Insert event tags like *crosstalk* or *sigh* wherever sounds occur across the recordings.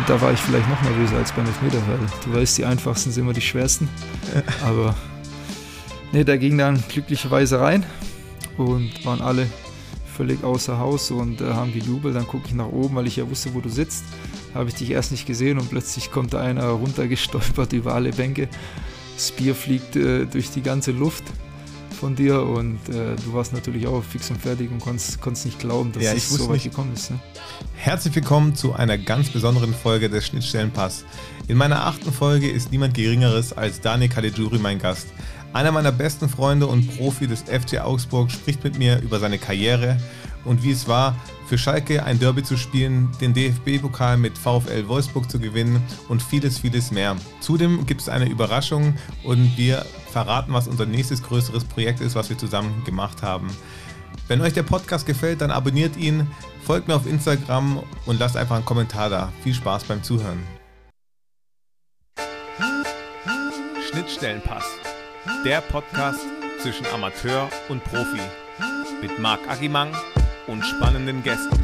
Und da war ich vielleicht noch nervöser als beim Elfmeter, weil du weißt, die einfachsten sind immer die schwersten. Aber nee, da ging dann glücklicherweise rein und waren alle völlig außer Haus und äh, haben gejubelt. Dann gucke ich nach oben, weil ich ja wusste, wo du sitzt. Habe ich dich erst nicht gesehen und plötzlich kommt da einer runtergestolpert *laughs* über alle Bänke. Das Bier fliegt äh, durch die ganze Luft von dir und äh, du warst natürlich auch fix und fertig und konntest, konntest nicht glauben, dass Ja, es ich wusste so weit nicht- gekommen ist. Ne? Herzlich willkommen zu einer ganz besonderen Folge des Schnittstellenpass. In meiner achten Folge ist niemand Geringeres als Daniel Caligiuri mein Gast. Einer meiner besten Freunde und Profi des FC Augsburg spricht mit mir über seine Karriere und wie es war, für Schalke ein Derby zu spielen, den DFB-Pokal mit VfL Wolfsburg zu gewinnen und vieles, vieles mehr. Zudem gibt es eine Überraschung und wir verraten, was unser nächstes größeres Projekt ist, was wir zusammen gemacht haben. Wenn euch der Podcast gefällt, dann abonniert ihn, folgt mir auf Instagram und lasst einfach einen Kommentar da. Viel Spaß beim Zuhören. Schnittstellenpass. Der Podcast zwischen Amateur und Profi. Mit Marc Agimang und spannenden Gästen.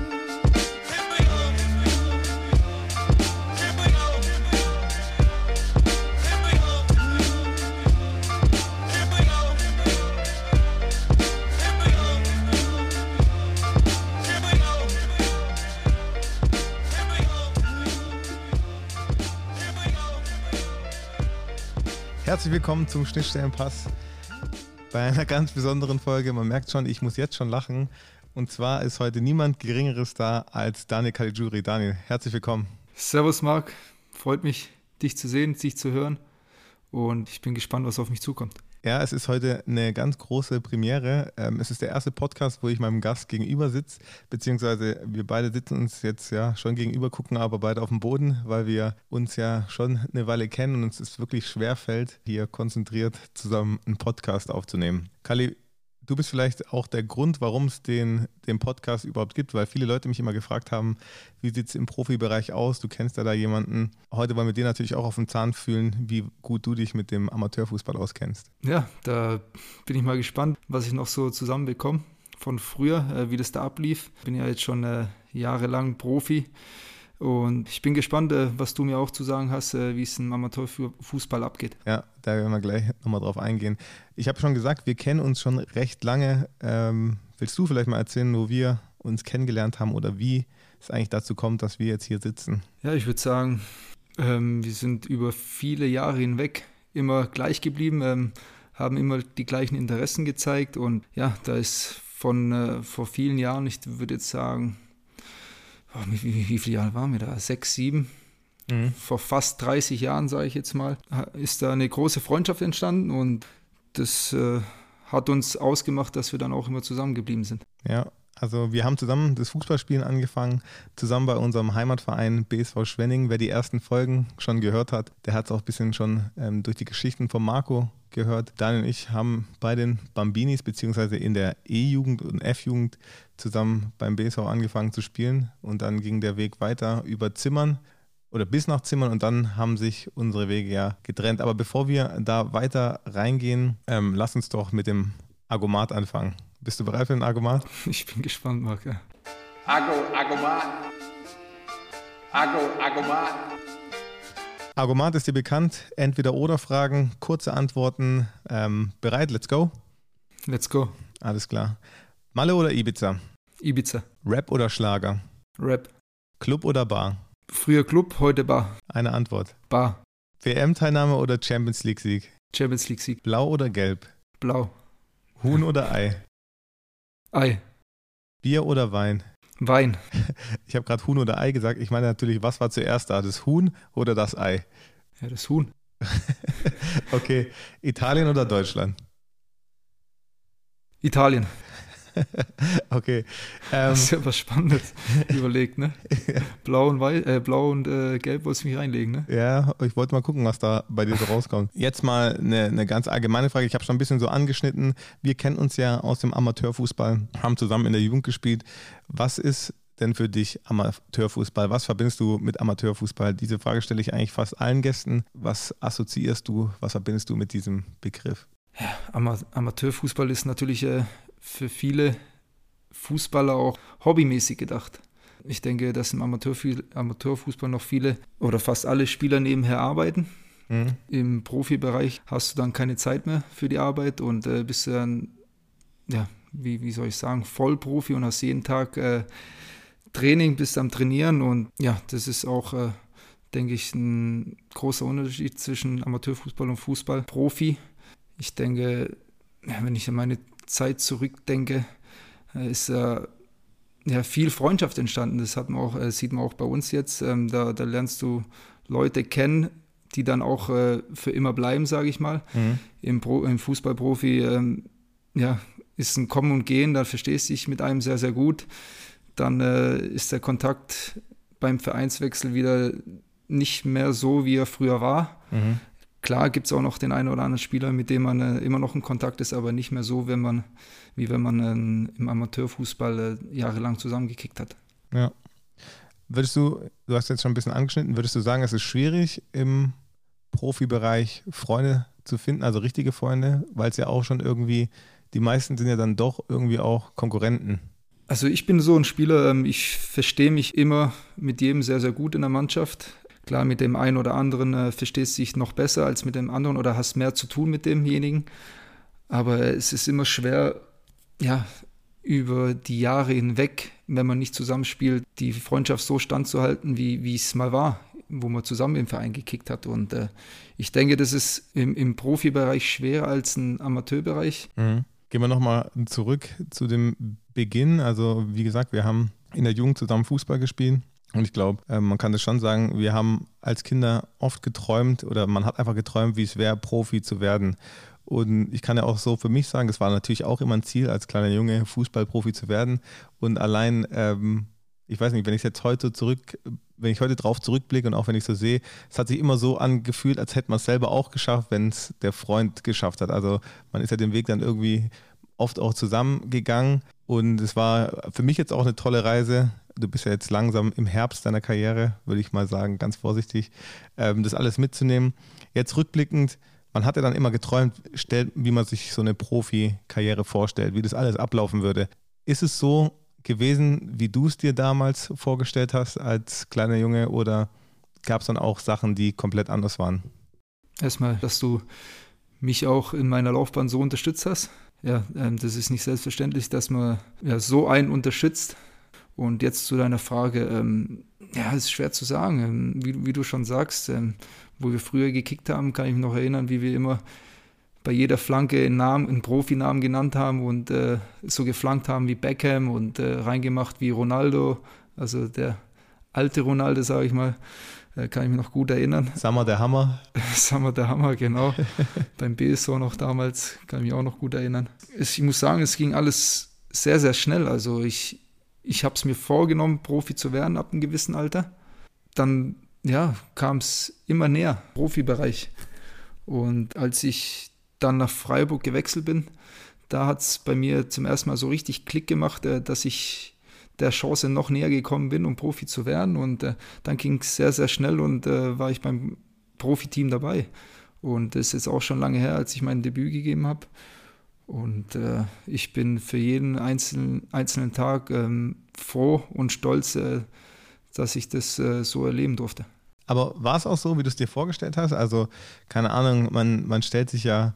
Herzlich willkommen zum Schnittstellenpass bei einer ganz besonderen Folge. Man merkt schon, ich muss jetzt schon lachen. Und zwar ist heute niemand Geringeres da als Daniel Caligiuri. Daniel, herzlich willkommen. Servus Marc, freut mich, dich zu sehen, dich zu hören und ich bin gespannt, was auf mich zukommt. Ja, es ist heute eine ganz große Premiere. Ähm, es ist der erste Podcast, wo ich meinem Gast gegenüber sitze, beziehungsweise wir beide sitzen uns jetzt ja schon gegenüber, gucken aber beide auf dem Boden, weil wir uns ja schon eine Weile kennen und uns es wirklich schwer fällt, hier konzentriert zusammen einen Podcast aufzunehmen. Kali, du bist vielleicht auch der Grund, warum es den, den Podcast überhaupt gibt, weil viele Leute mich immer gefragt haben, wie sieht es im Profibereich aus? Du kennst ja da jemanden. Heute wollen wir dir natürlich auch auf den Zahn fühlen, wie gut du dich mit dem Amateurfußball auskennst. Ja, da bin ich mal gespannt, was ich noch so zusammenbekomme von früher, äh, wie das da ablief. Bin ja jetzt schon äh, jahrelang Profi und ich bin gespannt, äh, was du mir auch zu sagen hast, äh, wie es im Amateurfußball abgeht. Ja, da werden wir gleich nochmal drauf eingehen. Ich habe schon gesagt, wir kennen uns schon recht lange. Ähm, willst du vielleicht mal erzählen, wo wir uns kennengelernt haben oder wie es eigentlich dazu kommt, dass wir jetzt hier sitzen? Ja, ich würde sagen, ähm, wir sind über viele Jahre hinweg immer gleich geblieben, ähm, haben immer die gleichen Interessen gezeigt und ja, da ist von äh, vor vielen Jahren, ich würde jetzt sagen, wie, wie, wie viele Jahre waren wir da? Sechs, sieben? Vor fast 30 Jahren, sage ich jetzt mal, ist da eine große Freundschaft entstanden und das äh, hat uns ausgemacht, dass wir dann auch immer zusammengeblieben sind. Ja, also wir haben zusammen das Fußballspielen angefangen, zusammen bei unserem Heimatverein BSV Schwenning. Wer die ersten Folgen schon gehört hat, der hat es auch ein bisschen schon ähm, durch die Geschichten von Marco gehört. Daniel und ich haben bei den Bambinis beziehungsweise in der E-Jugend und F-Jugend zusammen beim BSV angefangen zu spielen und dann ging der Weg weiter über Zimmern oder bis nach Zimmern und dann haben sich unsere Wege ja getrennt. Aber bevor wir da weiter reingehen, ähm, lass uns doch mit dem Argomat anfangen. Bist du bereit für den Argomat? *laughs* Ich bin gespannt, Marc. Ja. Ago, Agomat. Ago, Agomat. Argomat ist dir bekannt. Entweder oder Fragen, kurze Antworten. Ähm, bereit? Let's go. Let's go. Alles klar. Malle oder Ibiza? Ibiza, Rap oder Schlager? Rap. Club oder Bar? Früher Club, heute Bar. Eine Antwort. Bar. WM-Teilnahme oder Champions League-Sieg? Champions League Sieg. Blau oder Gelb? Blau. Huhn oder Ei? Ei. Bier oder Wein? Wein. *laughs* Ich habe gerade Huhn oder Ei gesagt. Ich meine natürlich, was war zuerst da? Das Huhn oder das Ei? Ja, das Huhn. *laughs* Okay. Italien oder Deutschland? Italien. *laughs* Okay. Ähm, Das ist ja was Spannendes *laughs* überlegt, ne? Blau und, Weiß, äh, Blau und äh, Gelb wolltest du mich reinlegen, ne? Ja, ich wollte mal gucken, was da bei dir so *laughs* rauskommt. Jetzt mal eine, eine ganz allgemeine Frage. Ich habe schon ein bisschen so angeschnitten. Wir kennen uns ja aus dem Amateurfußball, haben zusammen in der Jugend gespielt. Was ist denn für dich Amateurfußball? Was verbindest du mit Amateurfußball? Diese Frage stelle ich eigentlich fast allen Gästen. Was assoziierst du, was verbindest du mit diesem Begriff? Ama Amateurfußball ist natürlich äh, für viele Fußballer auch hobbymäßig gedacht. Ich denke, dass im Amateurfußball noch viele oder fast alle Spieler nebenher arbeiten. Mhm. Im Profibereich hast du dann keine Zeit mehr für die Arbeit und äh, bist dann, ja, wie, wie soll ich sagen, Vollprofi und hast jeden Tag äh, Training, bist am Trainieren und ja, das ist auch, äh, denke ich, ein großer Unterschied zwischen Amateurfußball und Fußball. Profi, ich denke, wenn ich an meine Zeit zurückdenke, äh, ist äh, ja, viel Freundschaft entstanden. Das hat man auch, äh, sieht man auch bei uns jetzt. Ähm, da, da lernst du Leute kennen, die dann auch für immer bleiben, sage ich mal. Mhm. Im, Pro, Im Fußballprofi ähm, ja, ist ein Kommen und Gehen, da verstehst du dich mit einem sehr, sehr gut. Dann ist der Kontakt beim Vereinswechsel wieder nicht mehr so, wie er früher war. Mhm. Klar gibt es auch noch den einen oder anderen Spieler, mit dem man äh, immer noch in Kontakt ist, aber nicht mehr so, wenn man, wie wenn man äh, im Amateurfußball äh, jahrelang zusammengekickt hat. Ja. Würdest du, du hast jetzt schon ein bisschen angeschnitten, würdest du sagen, es ist schwierig im Profibereich Freunde zu finden, also richtige Freunde, weil es ja auch schon irgendwie, die meisten sind ja dann doch irgendwie auch Konkurrenten. Also ich bin so ein Spieler, ähm, ich verstehe mich immer mit jedem sehr, sehr gut in der Mannschaft. Klar, mit dem einen oder anderen äh, verstehst du dich noch besser als mit dem anderen oder hast mehr zu tun mit demjenigen. Aber es ist immer schwer, ja, über die Jahre hinweg, wenn man nicht zusammenspielt, die Freundschaft so standzuhalten, wie, es mal war, wo man zusammen im Verein gekickt hat. Und äh, ich denke, das ist im, im Profibereich schwerer als im Amateurbereich. Mhm. Gehen wir nochmal zurück zu dem Beginn. Also, wie gesagt, wir haben in der Jugend zusammen Fußball gespielt. Und ich glaube, äh, man kann das schon sagen, wir haben als Kinder oft geträumt oder man hat einfach geträumt, wie es wäre, Profi zu werden. Und ich kann ja auch so für mich sagen, es war natürlich auch immer ein Ziel, als kleiner Junge Fußballprofi zu werden. Und allein, ähm, ich weiß nicht, wenn ich jetzt heute zurück, wenn ich heute drauf zurückblicke und auch wenn ich so sehe, es hat sich immer so angefühlt, als hätte man es selber auch geschafft, wenn es der Freund geschafft hat. Also man ist ja den Weg dann irgendwie oft auch zusammengegangen. Und es war für mich jetzt auch eine tolle Reise. Du bist ja jetzt langsam im Herbst deiner Karriere, würde ich mal sagen, ganz vorsichtig, ähm, das alles mitzunehmen. Jetzt rückblickend, man hat ja dann immer geträumt, wie man sich so eine Profi-Karriere vorstellt, wie das alles ablaufen würde. Ist es so gewesen, wie du es dir damals vorgestellt hast als kleiner Junge oder gab es dann auch Sachen, die komplett anders waren? Erstmal, dass du mich auch in meiner Laufbahn so unterstützt hast. Ja, ähm, das ist nicht selbstverständlich, dass man ja, so einen unterstützt. Und jetzt zu deiner Frage, ähm, ja, ist schwer zu sagen. Ähm, wie, wie, du schon sagst, ähm, wo wir früher gekickt haben, kann ich mich noch erinnern, wie wir immer bei jeder Flanke einen Namen, einen Profinamen genannt haben und äh, so geflankt haben wie Beckham und äh, reingemacht wie Ronaldo, also der alte Ronaldo, sage ich mal, äh, kann ich mich noch gut erinnern. Sammer der Hammer. *laughs* Sammer der Hammer, genau. *laughs* Beim BSO noch damals, kann ich mich auch noch gut erinnern. Es, ich muss sagen, es ging alles sehr, sehr schnell. Also ich, ich habe es mir vorgenommen, Profi zu werden ab einem gewissen Alter. Dann ja, kam es immer näher, Profibereich. Und als ich dann nach Freiburg gewechselt bin, da hat es bei mir zum ersten Mal so richtig Klick gemacht, äh, dass ich der Chance noch näher gekommen bin, um Profi zu werden. Und äh, dann ging es sehr, sehr schnell und äh, war ich beim Profiteam dabei. Und das ist jetzt auch schon lange her, als ich mein Debüt gegeben habe. Und äh, ich bin für jeden einzelnen, einzelnen Tag ähm, froh und stolz, äh, dass ich das äh, so erleben durfte. Aber war es auch so, wie du es dir vorgestellt hast? Also, keine Ahnung, man, man stellt sich ja,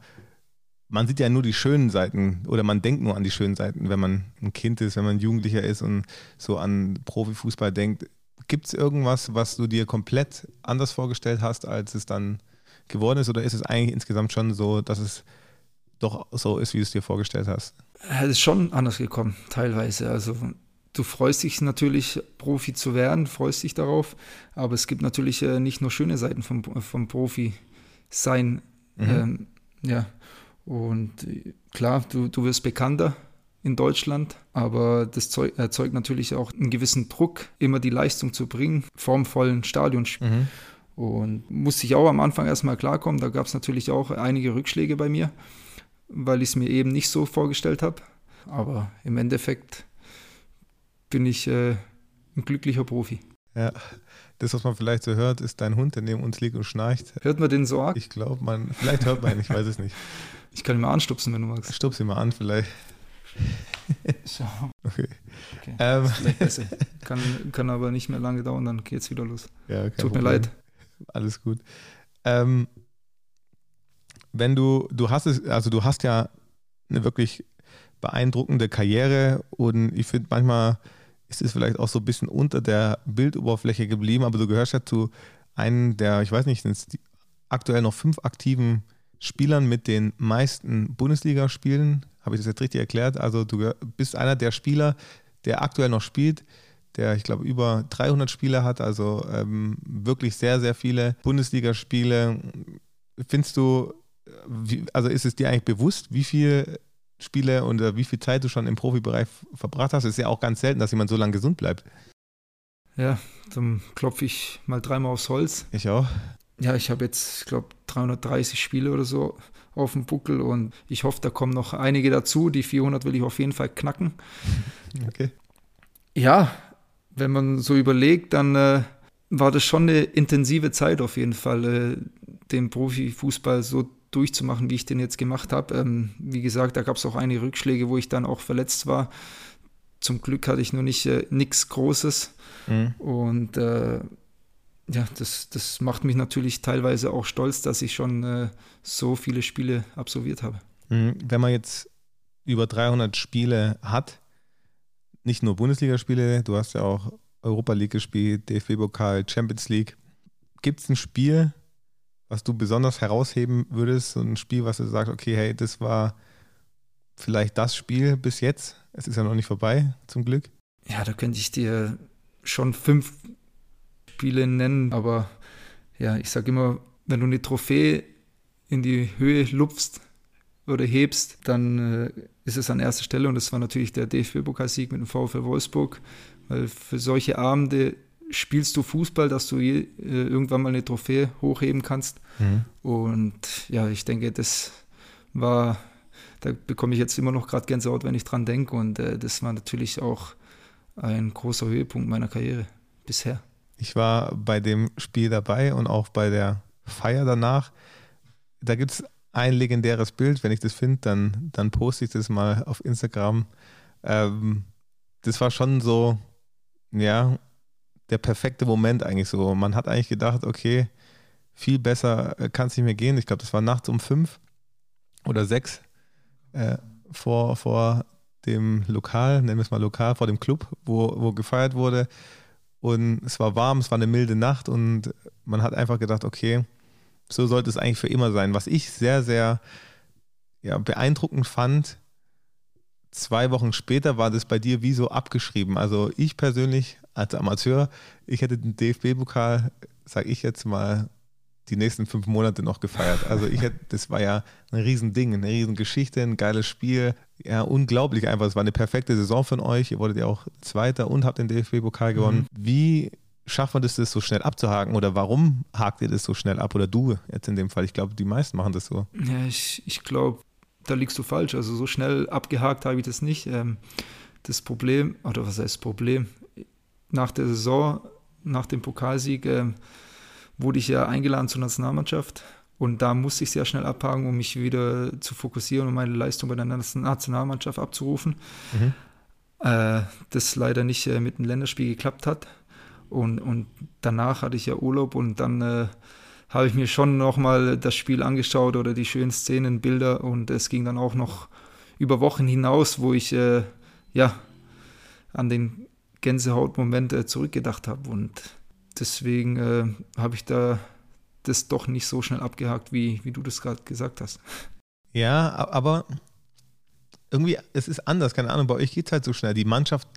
man sieht ja nur die schönen Seiten oder man denkt nur an die schönen Seiten, wenn man ein Kind ist, wenn man Jugendlicher ist und so an Profifußball denkt. Gibt es irgendwas, was du dir komplett anders vorgestellt hast, als es dann geworden ist? Oder ist es eigentlich insgesamt schon so, dass es doch so ist, wie du es dir vorgestellt hast? Es ist schon anders gekommen, teilweise. Also du freust dich natürlich, Profi zu werden, freust dich darauf, aber es gibt natürlich äh, nicht nur schöne Seiten vom, vom Profi sein. Mhm. Ähm, ja, und äh, klar, du, du wirst bekannter in Deutschland, aber das Zeug, erzeugt natürlich auch einen gewissen Druck, immer die Leistung zu bringen, vorm vollen Stadion. Mhm. Und musste ich auch am Anfang erstmal klarkommen, da gab es natürlich auch einige Rückschläge bei mir, weil ich es mir eben nicht so vorgestellt habe. Aber im Endeffekt bin ich äh, ein glücklicher Profi. Ja, das, was man vielleicht so hört, ist dein Hund, der neben uns liegt und schnarcht. Hört man den so arg? Ich glaube, man, vielleicht hört man ihn, ich weiß es nicht. *laughs* Ich kann ihn mal anstupsen, wenn du magst. Stups ihn mal an, vielleicht. *laughs* So. Okay. okay. Ähm, *laughs* kann, kann aber nicht mehr lange dauern, dann geht es wieder los. Ja, Tut mir Problem. leid. Alles gut. Ähm, wenn du, du hast es, also du hast ja eine wirklich beeindruckende Karriere und ich finde manchmal ist es vielleicht auch so ein bisschen unter der Bildoberfläche geblieben, aber du gehörst ja zu einem der, ich weiß nicht, aktuell noch fünf aktiven Spielern mit den meisten Bundesligaspielen. Habe ich das jetzt richtig erklärt? Also du bist einer der Spieler, der aktuell noch spielt, der, ich glaube, über 300 Spiele hat, also ähm, wirklich sehr, sehr viele Bundesligaspiele. Findest du, wie, also ist es dir eigentlich bewusst, wie viele Spiele und äh, wie viel Zeit du schon im Profibereich verbracht hast? Es ist ja auch ganz selten, dass jemand so lange gesund bleibt. Ja, dann klopfe ich mal dreimal aufs Holz. Ich auch. Ja, ich habe jetzt, ich glaube, 330 Spiele oder so auf dem Buckel und ich hoffe, da kommen noch einige dazu. Die 400 will ich auf jeden Fall knacken. *laughs* Okay. Ja, wenn man so überlegt, dann äh, war das schon eine intensive Zeit auf jeden Fall, äh, den Profifußball so durchzumachen, wie ich den jetzt gemacht habe. Ähm, wie gesagt, da gab es auch einige Rückschläge, wo ich dann auch verletzt war. Zum Glück hatte ich nur nicht äh, nichts Großes. Mhm. Und äh, ja, das, das macht mich natürlich teilweise auch stolz, dass ich schon äh, so viele Spiele absolviert habe. Mhm. Wenn man jetzt über 300 Spiele hat, nicht nur Bundesligaspiele, du hast ja auch Europa League gespielt, DFB-Pokal, Champions League. Gibt es ein Spiel, was du besonders herausheben würdest? So ein Spiel, was du sagst, okay, hey, das war vielleicht das Spiel bis jetzt. Es ist ja noch nicht vorbei, zum Glück. Ja, da könnte ich dir schon fünf Spiele nennen, aber ja, ich sage immer, wenn du eine Trophäe in die Höhe lupfst oder hebst, dann äh, ist es an erster Stelle und das war natürlich der DFB-Pokalsieg mit dem VfL Wolfsburg, weil für solche Abende spielst du Fußball, dass du je, äh, irgendwann mal eine Trophäe hochheben kannst und ja, ich denke, das war, da bekomme ich jetzt immer noch gerade Gänsehaut, wenn ich dran denke und äh, das war natürlich auch ein großer Höhepunkt meiner Karriere bisher. Ich war bei dem Spiel dabei und auch bei der Feier danach. Da gibt es ein legendäres Bild. Wenn ich das finde, dann, dann poste ich das mal auf Instagram. Ähm, das war schon so, ja, der perfekte Moment eigentlich so. Man hat eigentlich gedacht, okay, viel besser kann es nicht mehr gehen. Ich glaube, das war nachts um fünf oder sechs äh, vor, vor dem Lokal, nennen wir es mal Lokal, vor dem Club, wo, wo gefeiert wurde. Und es war warm, es war eine milde Nacht und man hat einfach gedacht, okay, so sollte es eigentlich für immer sein. Was ich sehr, sehr ja, beeindruckend fand, zwei Wochen später war das bei dir wie so abgeschrieben. Also ich persönlich als Amateur, ich hätte den DFB-Pokal, sage ich jetzt mal, die nächsten fünf Monate noch gefeiert. Also ich hätte, das war ja ein Riesending, eine Riesengeschichte, ein geiles Spiel. Ja, unglaublich einfach. Es war eine perfekte Saison von euch. Ihr wurdet ja auch Zweiter und habt den DFB-Pokal gewonnen. Wie schafft man das, das so schnell abzuhaken? Oder warum hakt ihr das so schnell ab? Oder du jetzt in dem Fall? Ich glaube, die meisten machen das so. Ja, ich, ich glaube, da liegst du falsch. Also so schnell abgehakt habe ich das nicht. Ähm, das Problem, oder was heißt Problem? Nach der Saison, nach dem Pokalsieg, ähm, wurde ich ja eingeladen zur Nationalmannschaft. Und da musste ich sehr schnell abhaken, um mich wieder zu fokussieren und meine Leistung bei der Nationalmannschaft abzurufen. Mhm. Äh, das leider nicht äh, mit dem Länderspiel geklappt hat. Und, und danach hatte ich ja Urlaub und dann äh, habe ich mir schon nochmal das Spiel angeschaut oder die schönen Szenen, Bilder und es ging dann auch noch über Wochen hinaus, wo ich äh, ja an den Gänsehautmoment äh, zurückgedacht habe und deswegen äh, habe ich da das doch nicht so schnell abgehakt, wie, wie du das gerade gesagt hast. Ja, aber irgendwie, es ist anders, keine Ahnung, bei euch geht es halt so schnell. Die Mannschaft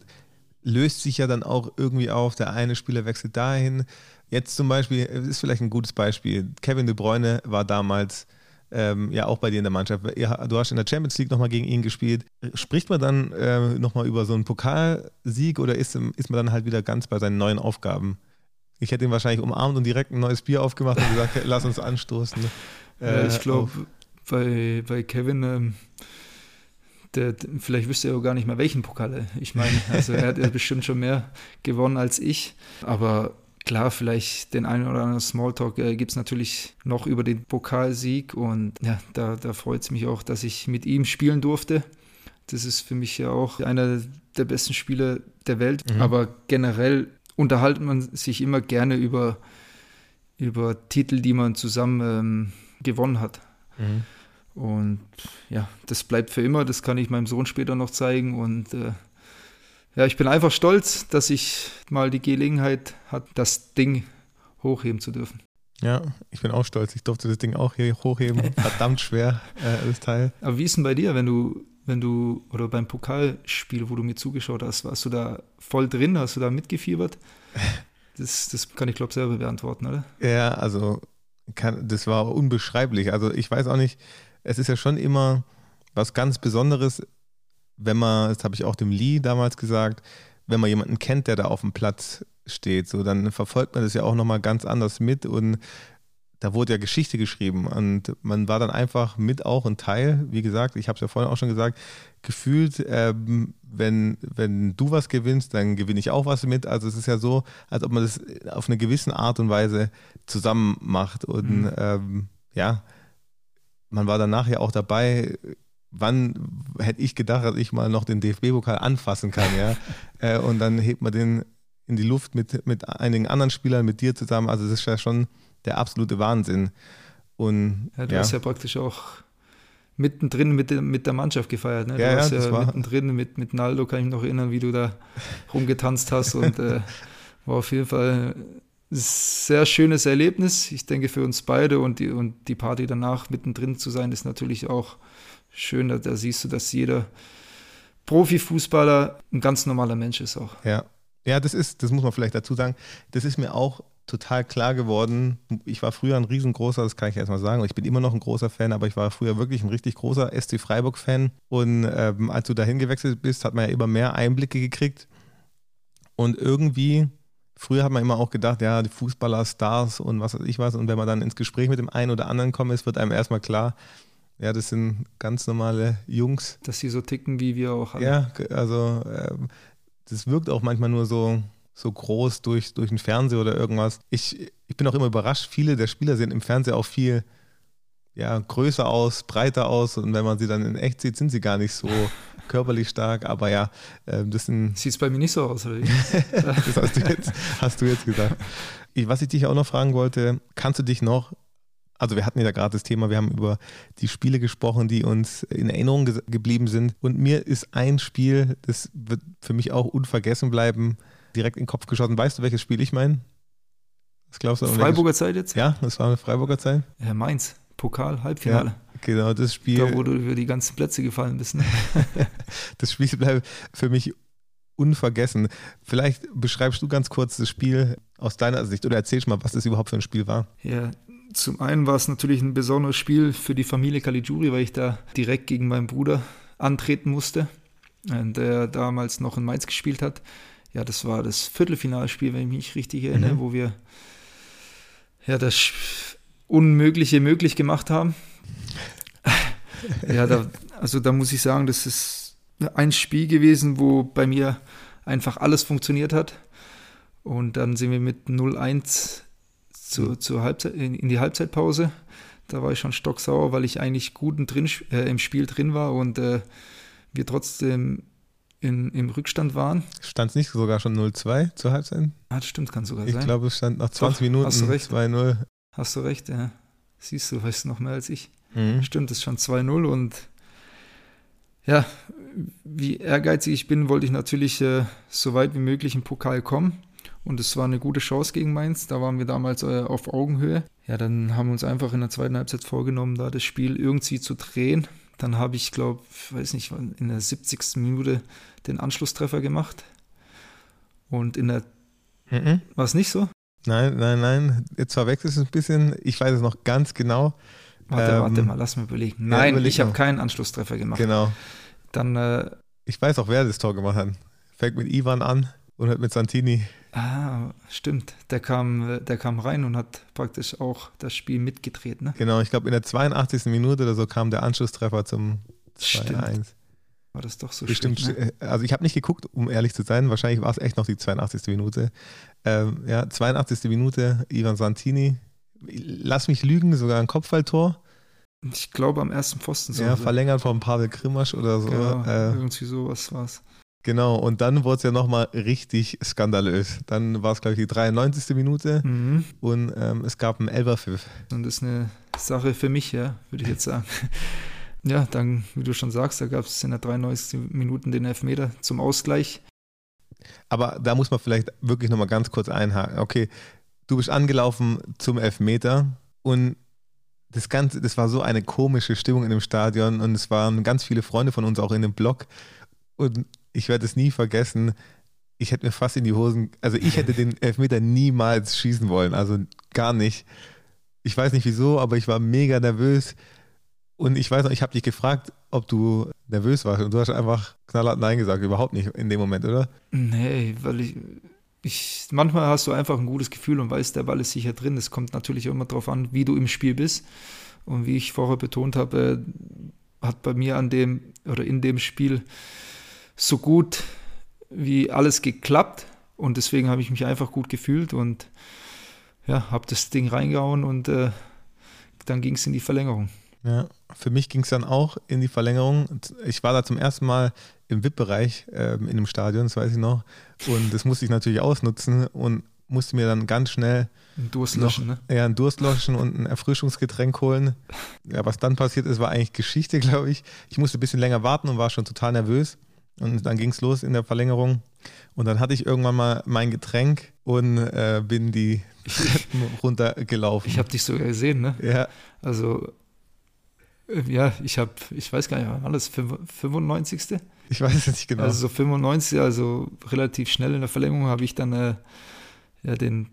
löst sich ja dann auch irgendwie auf, der eine Spieler wechselt dahin. Jetzt zum Beispiel, es ist vielleicht ein gutes Beispiel, Kevin De Bruyne war damals ähm, ja auch bei dir in der Mannschaft. Du hast in der Champions League nochmal gegen ihn gespielt. Spricht man dann äh, nochmal über so einen Pokalsieg oder ist, ist man dann halt wieder ganz bei seinen neuen Aufgaben? Ich hätte ihn wahrscheinlich umarmt und direkt ein neues Bier aufgemacht und gesagt, lass uns anstoßen. *laughs* Äh, ich glaube, bei, bei Kevin, ähm, der, der- vielleicht wüsste er auch gar nicht mehr, welchen Pokal. Ich meine, also er hat ja *laughs* bestimmt schon mehr gewonnen als ich. Aber klar, vielleicht den einen oder anderen Smalltalk äh, gibt es natürlich noch über den Pokalsieg. Und ja, da, da freut es mich auch, dass ich mit ihm spielen durfte. Das ist für mich ja auch einer der besten Spieler der Welt. Mhm. Aber generell unterhält man sich immer gerne über, über Titel, die man zusammen ähm, gewonnen hat. Mhm. Und ja, das bleibt für immer. Das kann ich meinem Sohn später noch zeigen. Und äh, ja, ich bin einfach stolz, dass ich mal die Gelegenheit hatte, das Ding hochheben zu dürfen. Ja, ich bin auch stolz. Ich durfte das Ding auch hier hochheben. *laughs* Verdammt schwer, äh, das Teil. Aber wie ist denn bei dir, wenn du, wenn du, oder beim Pokalspiel, wo du mir zugeschaut hast, warst du da voll drin? Hast du da mitgefiebert? *laughs* Das, das kann ich, glaube ich, selber beantworten, oder? Ja, also kann, das war unbeschreiblich. Also ich weiß auch nicht, es ist ja schon immer was ganz Besonderes, wenn man, das habe ich auch dem Lee damals gesagt, wenn man jemanden kennt, der da auf dem Platz steht, so dann verfolgt man das ja auch nochmal ganz anders mit und da wurde ja Geschichte geschrieben und man war dann einfach mit auch ein Teil, wie gesagt, ich habe es ja vorhin auch schon gesagt, gefühlt, ähm, wenn, wenn du was gewinnst, dann gewinne ich auch was mit. Also es ist ja so, als ob man das auf eine gewisse Art und Weise zusammen macht und mhm. ähm, ja, man war danach ja auch dabei, wann hätte ich gedacht, dass ich mal noch den DFB-Pokal anfassen kann, ja. *laughs* Äh, und dann hebt man den in die Luft mit, mit einigen anderen Spielern, mit dir zusammen. Also das ist ja schon der absolute Wahnsinn. Und, ja, du ja. hast ja praktisch auch mittendrin mit, der, mit der Mannschaft gefeiert. Ne? Du ja, warst ja, ja mittendrin mit, mit Naldo, kann ich mich noch erinnern, wie du da rumgetanzt hast und äh, war auf jeden Fall ein sehr schönes Erlebnis. Ich denke für uns beide und die, und die Party danach mittendrin zu sein, ist natürlich auch schön. Da, da siehst du, dass jeder Profifußballer ein ganz normaler Mensch ist auch. Ja, ja, das ist, das muss man vielleicht dazu sagen, das ist mir auch total klar geworden. Ich war früher ein riesengroßer, das kann ich erstmal sagen, ich bin immer noch ein großer Fan, aber ich war früher wirklich ein richtig großer SC Freiburg-Fan. Und ähm, als du dahin gewechselt bist, hat man ja immer mehr Einblicke gekriegt. Und irgendwie, früher hat man immer auch gedacht, ja, die Fußballer, Stars und was weiß ich was. Und wenn man dann ins Gespräch mit dem einen oder anderen kommt, ist, wird einem erstmal klar, ja, das sind ganz normale Jungs. Dass sie so ticken wie wir auch. Alle. Ja, also ähm, das wirkt auch manchmal nur so, so groß durch, durch den Fernseher oder irgendwas. Ich, ich bin auch immer überrascht, viele der Spieler sehen im Fernseher auch viel ja, größer aus, breiter aus und wenn man sie dann in echt sieht, sind sie gar nicht so *laughs* körperlich stark, aber ja, äh, das sind... Sieht es bei mir nicht so aus, oder wie? *laughs* das hast du, jetzt, hast du jetzt gesagt. Ich, was ich dich auch noch fragen wollte, kannst du dich noch also wir hatten ja gerade das Thema, wir haben über die Spiele gesprochen, die uns in Erinnerung ge geblieben sind. Und mir ist ein Spiel, das wird für mich auch unvergessen bleiben, direkt in den Kopf geschossen. Weißt du, welches Spiel ich meine? Was glaubst du? Freiburger welches? Zeit jetzt? Ja, das war eine Freiburger Zeit. Ja, Mainz. Pokal, Halbfinale. Ja, genau, das Spiel. Da, wo du über die ganzen Plätze gefallen bist. Ne? *laughs* *laughs* das Spiel bleibt für mich unvergessen. Vielleicht beschreibst du ganz kurz das Spiel aus deiner Sicht oder erzählst mal, was das überhaupt für ein Spiel war. Ja, zum einen war es natürlich ein besonderes Spiel für die Familie Caligiuri, weil ich da direkt gegen meinen Bruder antreten musste, äh, der damals noch in Mainz gespielt hat. Ja, das war das Viertelfinalspiel, wenn ich mich richtig erinnere, mhm. wo wir ja das Unmögliche möglich gemacht haben. ja, da, also da muss ich sagen, das ist ein Spiel gewesen, wo bei mir einfach alles funktioniert hat. Und dann sind wir mit 0-1 zu, zur Halbzeit, in, in, die Halbzeitpause. Da war ich schon stocksauer, weil ich eigentlich gut drin, äh, im Spiel drin war und äh, wir trotzdem in, im Rückstand waren. Stand es nicht sogar schon 0-2 zur Halbzeit? Ah, das stimmt, kann sogar ich sein. Ich glaube, es stand nach 20 Doch, Minuten 2-0. Hast du recht, ja. Siehst du, weißt du noch mehr als ich. Mhm. Stimmt, es stand 2-0 und ja, wie ehrgeizig ich bin, wollte ich natürlich äh, so weit wie möglich im Pokal kommen. Und es war eine gute Chance gegen Mainz. Da waren wir damals äh, auf Augenhöhe. Ja, dann haben wir uns einfach in der zweiten Halbzeit vorgenommen, da das Spiel irgendwie zu drehen. Dann habe ich, glaube, ich weiß nicht, in der 70. Minute den Anschlusstreffer gemacht. Und in der. Mhm. War es nicht so? Nein, nein, nein. Jetzt verwechselst du es ein bisschen. Ich weiß es noch ganz genau. Warte, ähm, warte mal, lass mir überlegen. Nein, überleg ich habe keinen Anschlusstreffer gemacht. Genau. Dann. Äh, ich weiß auch, wer das Tor gemacht hat. Fängt mit Ivan an und hört mit Santini. Ah, stimmt. Der kam, der kam rein und hat praktisch auch das Spiel mitgedreht, ne? Genau, ich glaube in der 82. Minute oder so kam der Anschlusstreffer zum 2-1. War das doch so Bestimmt, schlimm, ne? Also ich habe nicht geguckt, um ehrlich zu sein. Wahrscheinlich war es echt noch die 82. Minute. Ähm, ja, 82. Minute, Ivan Santini. Lass mich lügen, sogar ein Kopfballtor. Ich glaube am ersten Pfosten. So ja, verlängert von Pavel Krimasch oder so. Ja, äh, irgendwie sowas war es. Genau, und dann wurde es ja nochmal richtig skandalös. Dann war es, glaube ich, die 93. Minute Mhm. und ähm, es gab einen Elberpfiff. Und das ist eine Sache für mich, ja, würde ich jetzt sagen. *laughs* Ja, dann, wie du schon sagst, da gab es in der 93. Minute den Elfmeter zum Ausgleich. Aber da muss man vielleicht wirklich nochmal ganz kurz einhaken. Okay, du bist angelaufen zum Elfmeter und das Ganze, das war so eine komische Stimmung in dem Stadion und es waren ganz viele Freunde von uns auch in dem Block und ich werde es nie vergessen. Ich hätte mir fast in die Hosen, also ich hätte den Elfmeter niemals schießen wollen, also gar nicht. Ich weiß nicht wieso, aber ich war mega nervös und ich weiß noch, ich habe dich gefragt, ob du nervös warst und du hast einfach knallhart Nein gesagt, überhaupt nicht in dem Moment, oder? Nee, weil ich, ich, manchmal hast du einfach ein gutes Gefühl und weißt, der Ball ist sicher drin. Es kommt natürlich immer darauf an, wie du im Spiel bist. Und wie ich vorher betont habe, hat bei mir an dem oder in dem Spiel so gut wie alles geklappt. Und deswegen habe ich mich einfach gut gefühlt und ja, habe das Ding reingehauen und äh, dann ging es in die Verlängerung. Ja, für mich ging es dann auch in die Verlängerung. Ich war da zum ersten Mal im VIP-Bereich ähm, in dem Stadion, das weiß ich noch. Und das musste ich natürlich ausnutzen und musste mir dann ganz schnell Ein Durst noch löschen, ne? eher einen Durst löschen und ein Erfrischungsgetränk holen. Ja, was dann passiert ist, war eigentlich Geschichte, *laughs* glaube ich. Ich musste ein bisschen länger warten und war schon total nervös. Und dann ging es los in der Verlängerung. Und dann hatte ich irgendwann mal mein Getränk und äh, bin die Treppen *laughs* runtergelaufen. Ich habe dich sogar gesehen, ne? ja, Also, äh, ja, ich habe, ich weiß gar nicht, wann war das 95. ich weiß es nicht genau. Also so 95, also relativ schnell in der Verlängerung habe ich dann äh, ja, den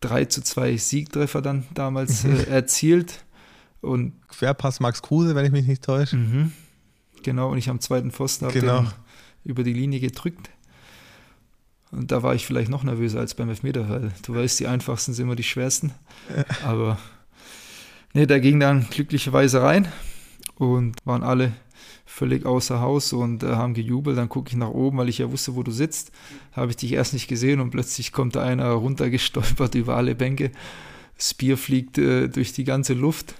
3 zu 2 Siegtreffer dann damals *laughs* äh, erzielt. Und Querpass Max Kruse, wenn ich mich nicht täusche. mhm, genau, und ich am zweiten Pfosten habe Genau. den über die Linie gedrückt. Und da war ich vielleicht noch nervöser als beim Elfmeter, weil du weißt, die einfachsten sind immer die schwersten. Aber nee, der ging dann glücklicherweise rein und waren alle völlig außer Haus und äh, haben gejubelt. Dann gucke ich nach oben, weil ich ja wusste, wo du sitzt. Habe ich dich erst nicht gesehen und plötzlich kommt da einer runtergestolpert *laughs* über alle Bänke. Das Bier fliegt äh, durch die ganze Luft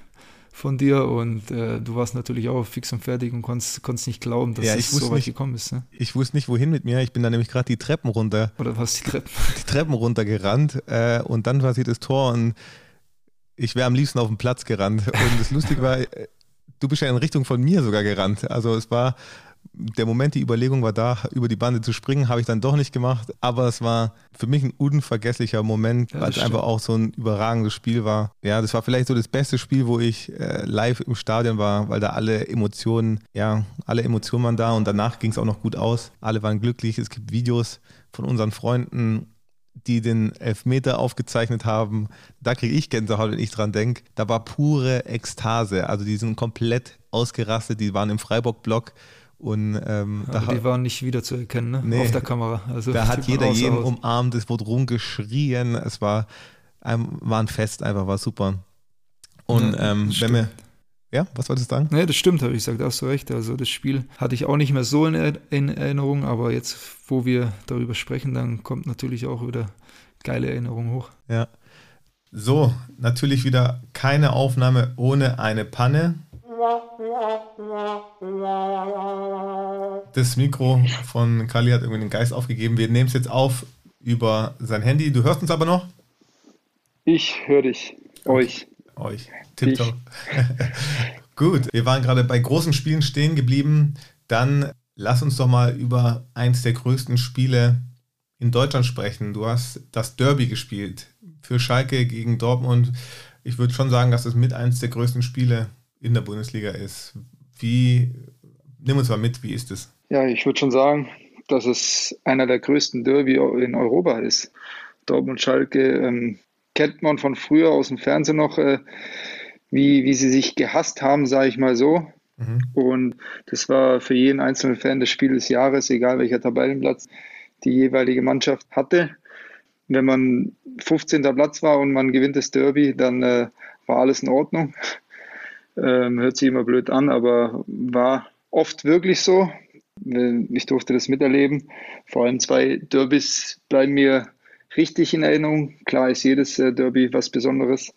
von dir und äh, du warst natürlich auch fix und fertig und konntest, konntest nicht glauben, dass Ja, ich es wusste so weit nicht- gekommen ist. Ne? Ich wusste nicht, wohin mit mir. Ich bin dann nämlich gerade die Treppen runter, Oder was die Treppen? *laughs* die Treppen runtergerannt äh, und dann passiert das Tor und ich wäre am liebsten auf den Platz gerannt. Und das Lustige war, äh, du bist ja in Richtung von mir sogar gerannt. Also es war der Moment, die Überlegung war da, über die Bande zu springen, habe ich dann doch nicht gemacht. Aber es war für mich ein unvergesslicher Moment, Ja, weil es einfach auch so ein überragendes Spiel war. Ja, das war vielleicht so das beste Spiel, wo ich äh, live im Stadion war, weil da alle Emotionen, ja, alle Emotionen waren da und danach ging es auch noch gut aus. Alle waren glücklich. Es gibt Videos von unseren Freunden, die den Elfmeter aufgezeichnet haben. Da kriege ich Gänsehaut, wenn ich dran denke. Da war pure Ekstase. Also die sind komplett ausgerastet. Die waren im Freiburg-Block und ähm, da, die waren nicht wieder zu erkennen, ne? Nee. Auf der Kamera. Also da hat jeder jeden Haus. umarmt, es wurde rumgeschrien. Es war, ein, war ein Fest einfach, war super. Und Ja, ähm, wenn wir, ja, was wolltest du sagen? Nee, das stimmt, habe ich gesagt, da hast du recht. Also das Spiel hatte ich auch nicht mehr so in, in Erinnerung, aber jetzt, wo wir darüber sprechen, dann kommt natürlich auch wieder geile Erinnerung hoch. Ja. So, natürlich wieder keine Aufnahme ohne eine Panne. Das Mikro von Kali hat irgendwie den Geist aufgegeben. Wir nehmen es jetzt auf über sein Handy. Du hörst uns aber noch? Ich höre dich, euch. Euch. Tipptopp. *laughs* Gut, wir waren gerade bei großen Spielen stehen geblieben. Dann lass uns doch mal über eins der größten Spiele in Deutschland sprechen. Du hast das Derby gespielt für Schalke gegen Dortmund. Ich würde schon sagen, dass es mit eins der größten Spiele in der Bundesliga ist. Wie, nimm uns mal mit, wie ist es? Ja, ich würde schon sagen, dass es einer der größten Derby in Europa ist. Dortmund-Schalke ähm, kennt man von früher aus dem Fernsehen noch, äh, wie, wie sie sich gehasst haben, sage ich mal so. Mhm. Und das war für jeden einzelnen Fan das Spiel des Jahres, egal welcher Tabellenplatz die jeweilige Mannschaft hatte. Wenn man 15. Platz war und man gewinnt das Derby, dann äh, war alles in Ordnung. Ähm, hört sich immer blöd an, aber war oft wirklich so. Ich durfte das miterleben. Vor allem zwei Derbys bleiben mir richtig in Erinnerung. Klar ist jedes äh, Derby was Besonderes,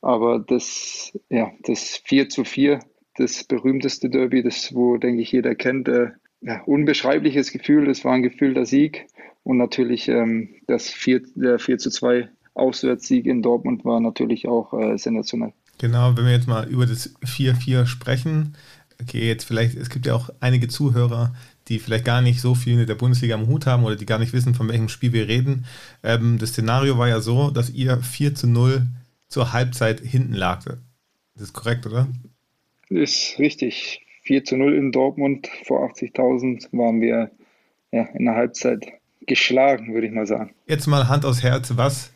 Aber das, ja, das 4 zu 4, das berühmteste Derby, das, wo, denke ich, jeder kennt, äh, ja, unbeschreibliches Gefühl. Das war ein gefühlter Sieg. Und natürlich ähm, das 4, der 4 zu 2 Auswärtssieg in Dortmund war natürlich auch äh, sensationell. Genau, wenn wir jetzt mal über das 4-4 sprechen, okay, jetzt vielleicht, es gibt ja auch einige Zuhörer, die vielleicht gar nicht so viel mit der Bundesliga am Hut haben oder die gar nicht wissen, von welchem Spiel wir reden. Ähm, das Szenario war ja so, dass ihr 4 zu 0 zur Halbzeit hinten lag. Das ist korrekt, oder? Ist richtig. 4 zu 0 in Dortmund vor 80.000 waren wir ja, in der Halbzeit geschlagen, würde ich mal sagen. Jetzt mal Hand aufs Herz, was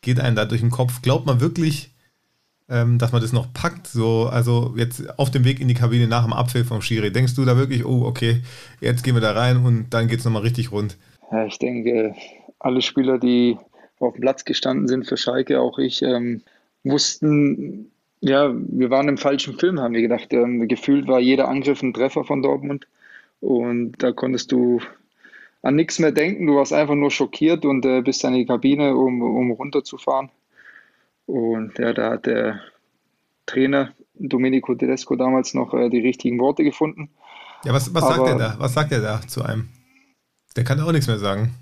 geht einem da durch den Kopf? Glaubt man wirklich, ähm, dass man das noch packt? So, also jetzt auf dem Weg in die Kabine nach dem Abpfiff vom Schiri. Denkst du da wirklich, oh, okay, jetzt gehen wir da rein und dann geht es nochmal richtig rund? Ja, ich denke, alle Spieler, die auf dem Platz gestanden sind für Schalke, auch ich, ähm, wussten, ja, wir waren im falschen Film, haben wir gedacht. Ähm, gefühlt war jeder Angriff ein Treffer von Dortmund und da konntest du an nichts mehr denken. Du warst einfach nur schockiert und äh, bist dann in die Kabine, um, um runterzufahren. Und ja, da hat der Trainer Domenico Tedesco damals noch äh, die richtigen Worte gefunden. Ja, was, was sagt er da? Was sagt er da zu einem? Der kann auch nichts mehr sagen.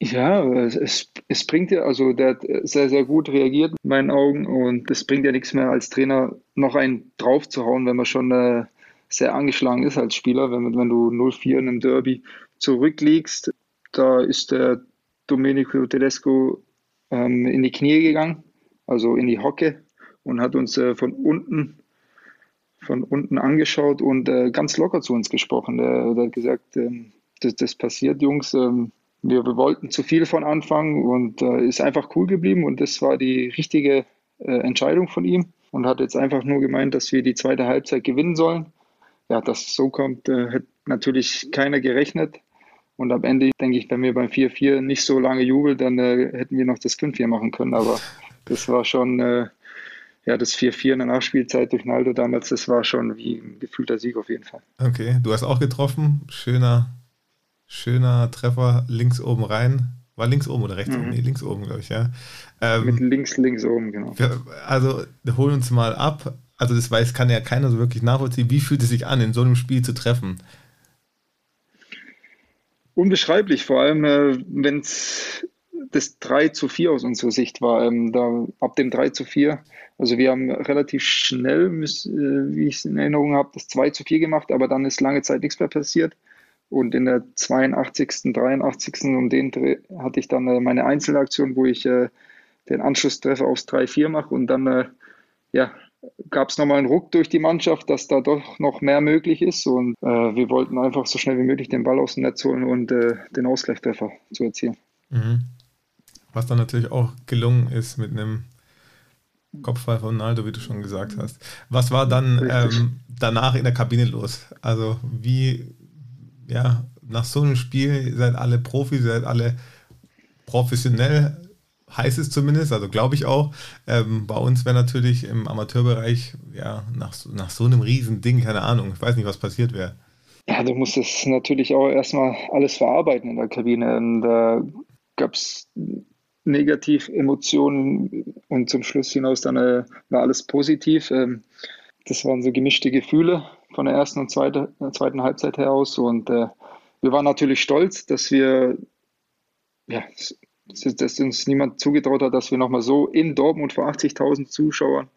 Ja, es, es bringt ja, also der hat sehr, sehr gut reagiert in meinen Augen und es bringt ja nichts mehr als Trainer noch einen drauf zu hauen, wenn man schon äh, sehr angeschlagen ist als Spieler, wenn, wenn du 0-4 in einem Derby zurückliegst. Da ist der Domenico Tedesco ähm, in die Knie gegangen, also in die Hocke und hat uns äh, von unten von unten angeschaut und äh, ganz locker zu uns gesprochen. Der hat gesagt, ähm, das, das, passiert, Jungs. Ähm, wir, wir, wollten zu viel von Anfang und äh, ist einfach cool geblieben und das war die richtige äh, Entscheidung von ihm und hat jetzt einfach nur gemeint, dass wir die zweite Halbzeit gewinnen sollen. Ja, dass es so kommt, äh, hätte natürlich keiner gerechnet. Und am Ende denke ich, wenn wir beim 4-4 nicht so lange jubeln, dann äh, hätten wir noch das 5-4 machen können. Aber das war schon, äh, ja, das 4-4 in der Nachspielzeit durch Naldo damals, das war schon wie ein gefühlter Sieg auf jeden Fall. Okay, du hast auch getroffen. Schöner, schöner Treffer links oben rein. War links oben oder rechts mhm. oben? Nee, links oben, glaube ich, ja. Ähm, Mit links, links oben, genau. Also, holen uns mal ab. Also, das weiß, kann ja keiner so wirklich nachvollziehen. Wie fühlt es sich an, in so einem Spiel zu treffen? unbeschreiblich, vor allem äh, wenn es das 3 zu 4 aus unserer Sicht war. Ähm, da, ab dem 3 zu 4, also wir haben relativ schnell, äh, wie ich es in Erinnerung habe, das 2 zu 4 gemacht, aber dann ist lange Zeit nichts mehr passiert. Und in der 82., 83. um den Dreh hatte ich dann äh, meine Einzelaktion, wo ich äh, den Anschlusstreffer aufs 3-4 mache und dann äh, ja, gab es nochmal einen Ruck durch die Mannschaft, dass da doch noch mehr möglich ist. Und äh, wir wollten einfach so schnell wie möglich den Ball aus dem Netz holen und äh, den Ausgleichstreffer zu erzielen. Mhm. Was dann natürlich auch gelungen ist mit einem Kopfball von Ronaldo, wie du schon gesagt hast. Was war dann ähm, danach in der Kabine los? Also wie, ja, nach so einem Spiel, seid alle Profis, seid alle professionell heißt es zumindest, also glaube ich auch. Ähm, bei uns wäre natürlich im Amateurbereich, ja, nach, nach so einem riesen Ding, keine Ahnung, ich weiß nicht, was passiert wäre. Ja, du musst es natürlich auch erstmal alles verarbeiten in der Kabine. Und da gab es Negativ-Emotionen und zum Schluss hinaus dann äh, war alles positiv. Ähm, das waren so gemischte Gefühle von der ersten und zweite, zweiten Halbzeit heraus. Und äh, wir waren natürlich stolz, dass wir ja, dass uns niemand zugetraut hat, dass wir nochmal so in Dortmund vor 80.000 Zuschauern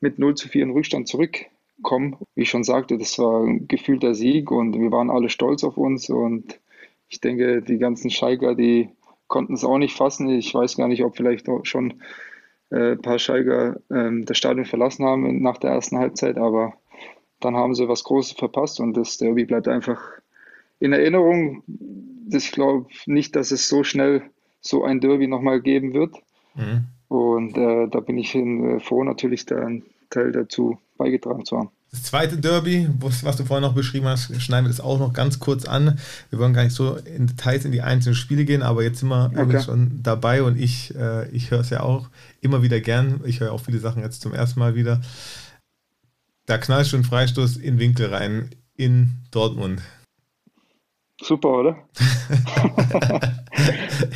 mit 0 zu 4 in Rückstand zurückkommen. Wie ich schon sagte, das war ein gefühlter Sieg und wir waren alle stolz auf uns und ich denke, die ganzen Schalker, die konnten es auch nicht fassen. Ich weiß gar nicht, ob vielleicht auch schon äh, ein paar Schalker äh, das Stadion verlassen haben nach der ersten Halbzeit, aber dann haben sie was Großes verpasst und das Derby bleibt einfach in Erinnerung. Ich glaube nicht, dass es so schnell so ein Derby nochmal geben wird. Mhm. Und äh, da bin ich äh, froh, natürlich da einen Teil dazu beigetragen zu haben. Das zweite Derby, was du vorhin noch beschrieben hast, schneiden wir das auch noch ganz kurz an. Wir wollen gar nicht so in Details in die einzelnen Spiele gehen, aber jetzt sind wir okay. schon dabei und ich, äh, ich höre es ja auch immer wieder gern. Ich höre auch viele Sachen jetzt zum ersten Mal wieder. Da knallst du einen Freistoß in Winkel rein in Dortmund. Super, oder? *laughs*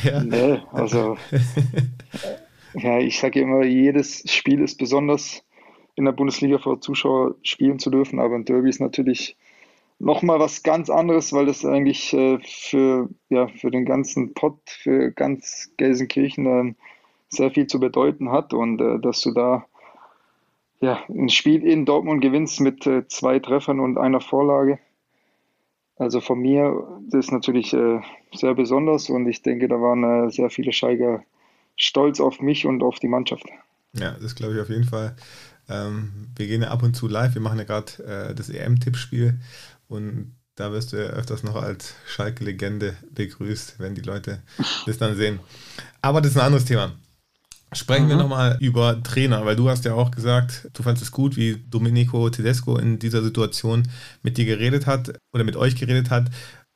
ja. Nee, also *laughs* Ja, ich sage immer, jedes Spiel ist besonders in der Bundesliga vor Zuschauer spielen zu dürfen, aber ein Derby ist natürlich nochmal was ganz anderes, weil das eigentlich äh, für, ja, für den ganzen Pott, für ganz Gelsenkirchen äh, sehr viel zu bedeuten hat und äh, dass du da ja, ein Spiel in Dortmund gewinnst mit äh, zwei Treffern und einer Vorlage. Also von mir, das ist natürlich äh, sehr besonders und ich denke, da waren äh, sehr viele Scheiger stolz auf mich und auf die Mannschaft. Ja, das glaube ich auf jeden Fall. Ähm, wir gehen ja ab und zu live, wir machen ja gerade äh, das EM-Tippspiel und da wirst du ja öfters noch als Schalke-Legende begrüßt, wenn die Leute das dann sehen. Aber das ist ein anderes Thema. Sprechen mhm. wir nochmal über Trainer, weil du hast ja auch gesagt, du fandest es gut, wie Domenico Tedesco in dieser Situation mit dir geredet hat oder mit euch geredet hat.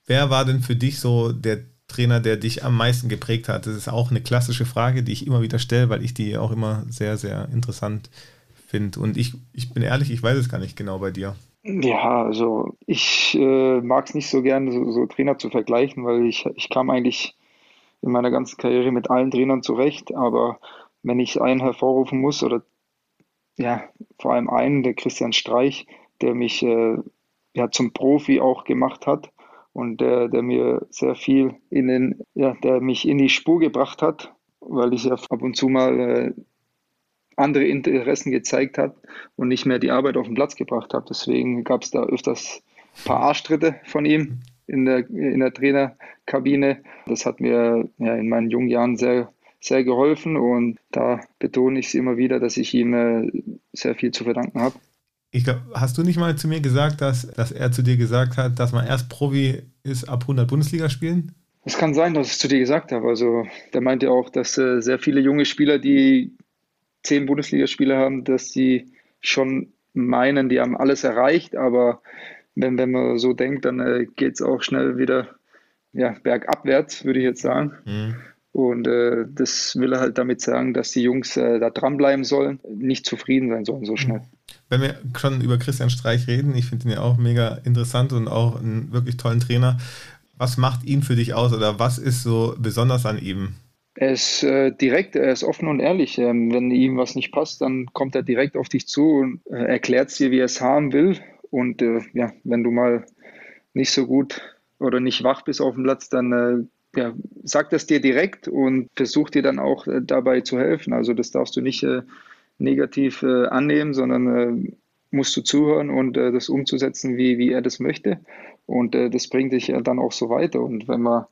Wer war denn für dich so der Trainer, der dich am meisten geprägt hat? Das ist auch eine klassische Frage, die ich immer wieder stelle, weil ich die auch immer sehr, sehr interessant finde. Und ich, ich bin ehrlich, ich weiß es gar nicht genau bei dir. Ja, also ich äh, mag es nicht so gerne, so, so, Trainer zu vergleichen, weil ich, ich kam eigentlich in meiner ganzen Karriere mit allen Trainern zurecht, aber wenn ich einen hervorrufen muss, oder ja, vor allem einen, der Christian Streich, der mich äh, ja zum Profi auch gemacht hat und der, der mir sehr viel in den, ja, der mich in die Spur gebracht hat, weil ich ja ab und zu mal äh, andere Interessen gezeigt hat und nicht mehr die Arbeit auf den Platz gebracht habe. Deswegen gab es da öfters ein paar Arschtritte von ihm in der, in der Trainerkabine. Das hat mir ja, in meinen jungen Jahren sehr, sehr geholfen und da betone ich es immer wieder, dass ich ihm äh, sehr viel zu verdanken habe. Ich glaube, hast du nicht mal zu mir gesagt, dass, dass er zu dir gesagt hat, dass man erst Profi ist ab 100 Bundesliga spielen? Es kann sein, dass ich es zu dir gesagt habe. Also, der meinte auch, dass äh, sehr viele junge Spieler, die zehn Bundesligaspiele haben, dass sie schon meinen, die haben alles erreicht, aber wenn, wenn man so denkt, dann äh, geht es auch schnell wieder ja, bergabwärts, würde ich jetzt sagen. Mhm. Und äh, das will er halt damit sagen, dass die Jungs äh, da dranbleiben sollen, nicht zufrieden sein sollen so schnell. Wenn wir schon über Christian Streich reden, ich finde ihn ja auch mega interessant und auch einen wirklich tollen Trainer. Was macht ihn für dich aus oder was ist so besonders an ihm? Er ist äh, direkt, er ist offen und ehrlich. Ähm, wenn ihm was nicht passt, dann kommt er direkt auf dich zu und äh, erklärt dir, wie er es haben will. Und äh, ja, wenn du mal nicht so gut oder nicht wach bist auf dem Platz, dann äh, ja, sagt es dir direkt und versucht dir dann auch äh, dabei zu helfen. Also das darfst du nicht äh, negativ annehmen, sondern musst du zuhören und das umzusetzen, wie, wie er das möchte. Und das bringt dich dann auch so weiter. Und wenn man,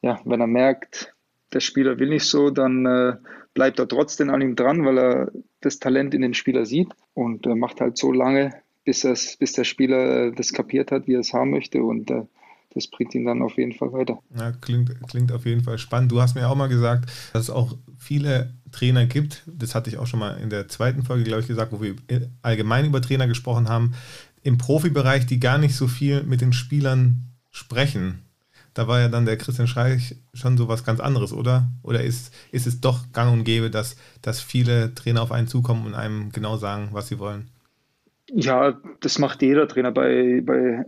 ja, wenn er merkt, der Spieler will nicht so, dann äh, bleibt er trotzdem an ihm dran, weil er das Talent in dem Spieler sieht und äh, macht halt so lange, bis, bis der Spieler äh, das kapiert hat, wie er es haben möchte und äh, das bringt ihn dann auf jeden Fall weiter. Ja, klingt, klingt auf jeden Fall spannend. Du hast mir auch mal gesagt, dass es auch viele Trainer gibt, das hatte ich auch schon mal in der zweiten Folge, glaube ich, gesagt, wo wir allgemein über Trainer gesprochen haben, im Profibereich, die gar nicht so viel mit den Spielern sprechen da war ja dann der Christian Streich schon so was ganz anderes, oder? Oder ist, ist es doch gang und gäbe, dass, dass viele Trainer auf einen zukommen und einem genau sagen, was sie wollen? Ja, das macht jeder Trainer. Bei, bei,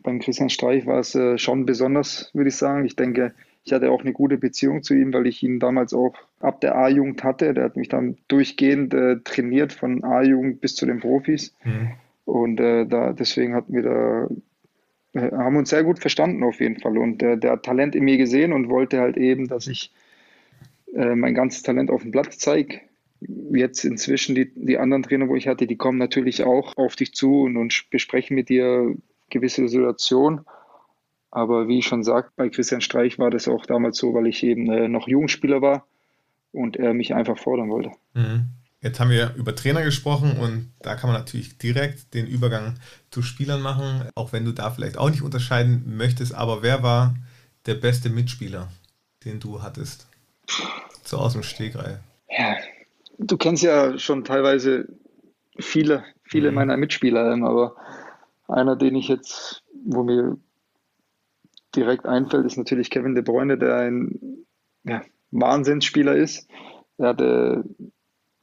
beim Christian Streich war es äh, schon besonders, würde ich sagen. Ich denke, ich hatte auch eine gute Beziehung zu ihm, weil ich ihn damals auch ab der A-Jugend hatte. Der hat mich dann durchgehend äh, trainiert, von A-Jugend bis zu den Profis. Mhm. Und äh, da, deswegen hatten wir da haben uns sehr gut verstanden auf jeden Fall. Und der, der hat Talent in mir gesehen und wollte halt eben, dass ich äh, mein ganzes Talent auf dem Platz zeige. Jetzt inzwischen die, die anderen Trainer, wo ich hatte, die kommen natürlich auch auf dich zu und, und besprechen mit dir gewisse Situationen. Aber wie ich schon sagte, bei Christian Streich war das auch damals so, weil ich eben äh, noch Jugendspieler war und er mich einfach fordern wollte. Mhm. Jetzt haben wir über Trainer gesprochen und da kann man natürlich direkt den Übergang zu Spielern machen, auch wenn du da vielleicht auch nicht unterscheiden möchtest. Aber wer war der beste Mitspieler, den du hattest? So aus dem Stegreif. Ja, du kennst ja schon teilweise viele, viele mhm. meiner Mitspieler, aber einer, den ich jetzt, wo mir direkt einfällt, ist natürlich Kevin De Bruyne, der ein ja, Wahnsinnsspieler ist. Er hatte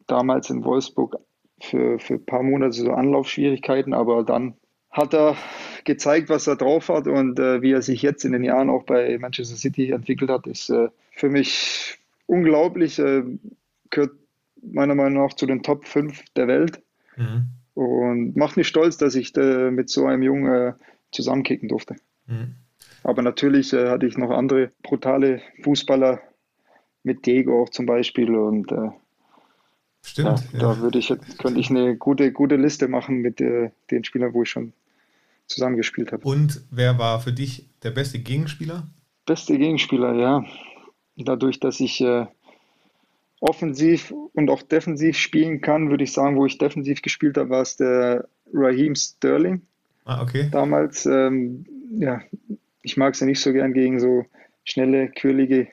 damals in Wolfsburg für, für ein paar Monate so Anlaufschwierigkeiten, aber dann hat er gezeigt, was er drauf hat und äh, wie er sich jetzt in den Jahren auch bei Manchester City entwickelt hat, ist äh, für mich unglaublich. Äh, gehört meiner Meinung nach zu den Top 5 der Welt. Mhm. Und macht mich stolz, dass ich äh, mit so einem Jungen äh, zusammenkicken durfte. Mhm. Aber natürlich äh, hatte ich noch andere brutale Fußballer mit Diego auch zum Beispiel und Stimmt. Ja, ja. Da würde ich, könnte ich eine gute, gute Liste machen mit äh, den Spielern, wo ich schon zusammengespielt habe. Und wer war für dich der beste Gegenspieler? Beste Gegenspieler, ja. Dadurch, dass ich äh, offensiv und auch defensiv spielen kann, würde ich sagen, wo ich defensiv gespielt habe, war es der Raheem Sterling. Ah, okay. Damals, ähm, ja, ich mag es ja nicht so gern gegen so schnelle, quirlige